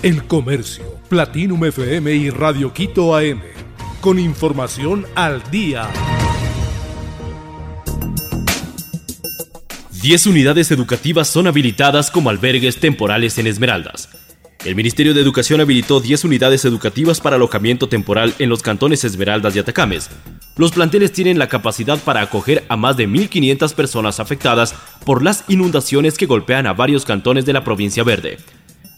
El Comercio, Platinum FM y Radio Quito AM. Con información al día. 10 unidades educativas son habilitadas como albergues temporales en Esmeraldas. El Ministerio de Educación habilitó 10 unidades educativas para alojamiento temporal en los cantones Esmeraldas y Atacames. Los planteles tienen la capacidad para acoger a más de 1.500 personas afectadas por las inundaciones que golpean a varios cantones de la provincia verde.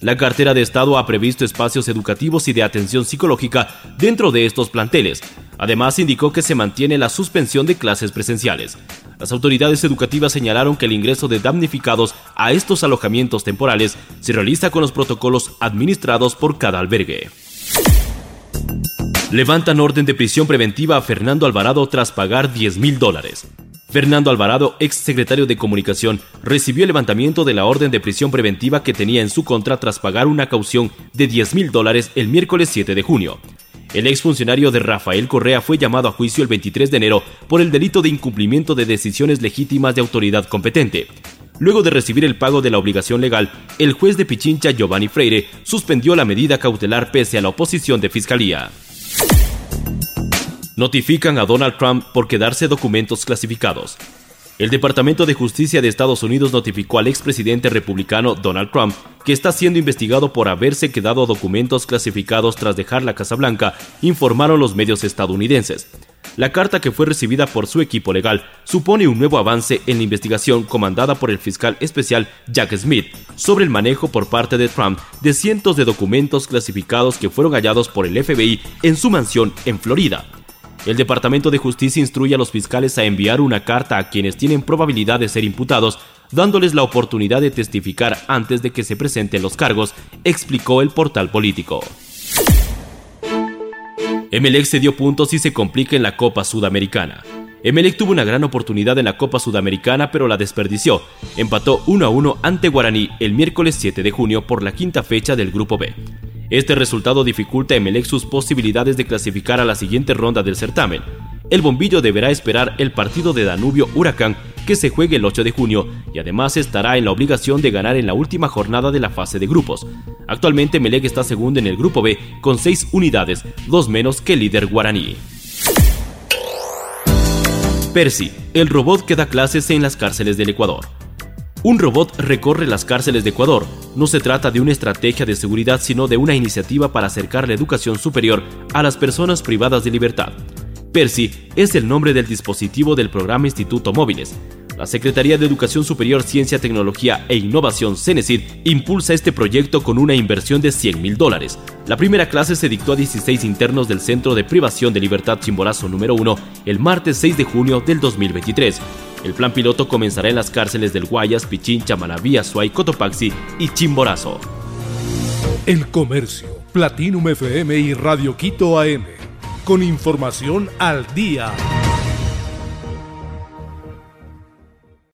La cartera de Estado ha previsto espacios educativos y de atención psicológica dentro de estos planteles. Además, indicó que se mantiene la suspensión de clases presenciales. Las autoridades educativas señalaron que el ingreso de damnificados a estos alojamientos temporales se realiza con los protocolos administrados por cada albergue. Levantan orden de prisión preventiva a Fernando Alvarado tras pagar 10 mil dólares. Fernando Alvarado, ex secretario de Comunicación, recibió el levantamiento de la orden de prisión preventiva que tenía en su contra tras pagar una caución de 10 mil dólares el miércoles 7 de junio. El exfuncionario de Rafael Correa fue llamado a juicio el 23 de enero por el delito de incumplimiento de decisiones legítimas de autoridad competente. Luego de recibir el pago de la obligación legal, el juez de Pichincha Giovanni Freire suspendió la medida cautelar pese a la oposición de fiscalía notifican a Donald Trump por quedarse documentos clasificados. El Departamento de Justicia de Estados Unidos notificó al expresidente republicano Donald Trump que está siendo investigado por haberse quedado documentos clasificados tras dejar la Casa Blanca, informaron los medios estadounidenses. La carta que fue recibida por su equipo legal supone un nuevo avance en la investigación comandada por el fiscal especial Jack Smith sobre el manejo por parte de Trump de cientos de documentos clasificados que fueron hallados por el FBI en su mansión en Florida. El Departamento de Justicia instruye a los fiscales a enviar una carta a quienes tienen probabilidad de ser imputados, dándoles la oportunidad de testificar antes de que se presenten los cargos, explicó el portal político. Emelec se dio puntos y se complica en la Copa Sudamericana. Emelec tuvo una gran oportunidad en la Copa Sudamericana, pero la desperdició. Empató 1 a 1 ante Guaraní el miércoles 7 de junio por la quinta fecha del Grupo B. Este resultado dificulta a Emelec sus posibilidades de clasificar a la siguiente ronda del certamen. El bombillo deberá esperar el partido de Danubio Huracán que se juegue el 8 de junio y además estará en la obligación de ganar en la última jornada de la fase de grupos. Actualmente Emelec está segundo en el grupo B con 6 unidades, dos menos que el líder guaraní. Percy, el robot que da clases en las cárceles del Ecuador. Un robot recorre las cárceles de Ecuador. No se trata de una estrategia de seguridad, sino de una iniciativa para acercar la educación superior a las personas privadas de libertad. Percy es el nombre del dispositivo del programa Instituto Móviles. La Secretaría de Educación Superior, Ciencia, Tecnología e Innovación, CENESID, impulsa este proyecto con una inversión de 100 mil dólares. La primera clase se dictó a 16 internos del Centro de Privación de Libertad Chimborazo número 1 el martes 6 de junio del 2023. El plan piloto comenzará en las cárceles del Guayas, Pichincha, Manaví, Azuay, Cotopaxi y Chimborazo. El Comercio, Platinum FM y Radio Quito AM. Con información al día.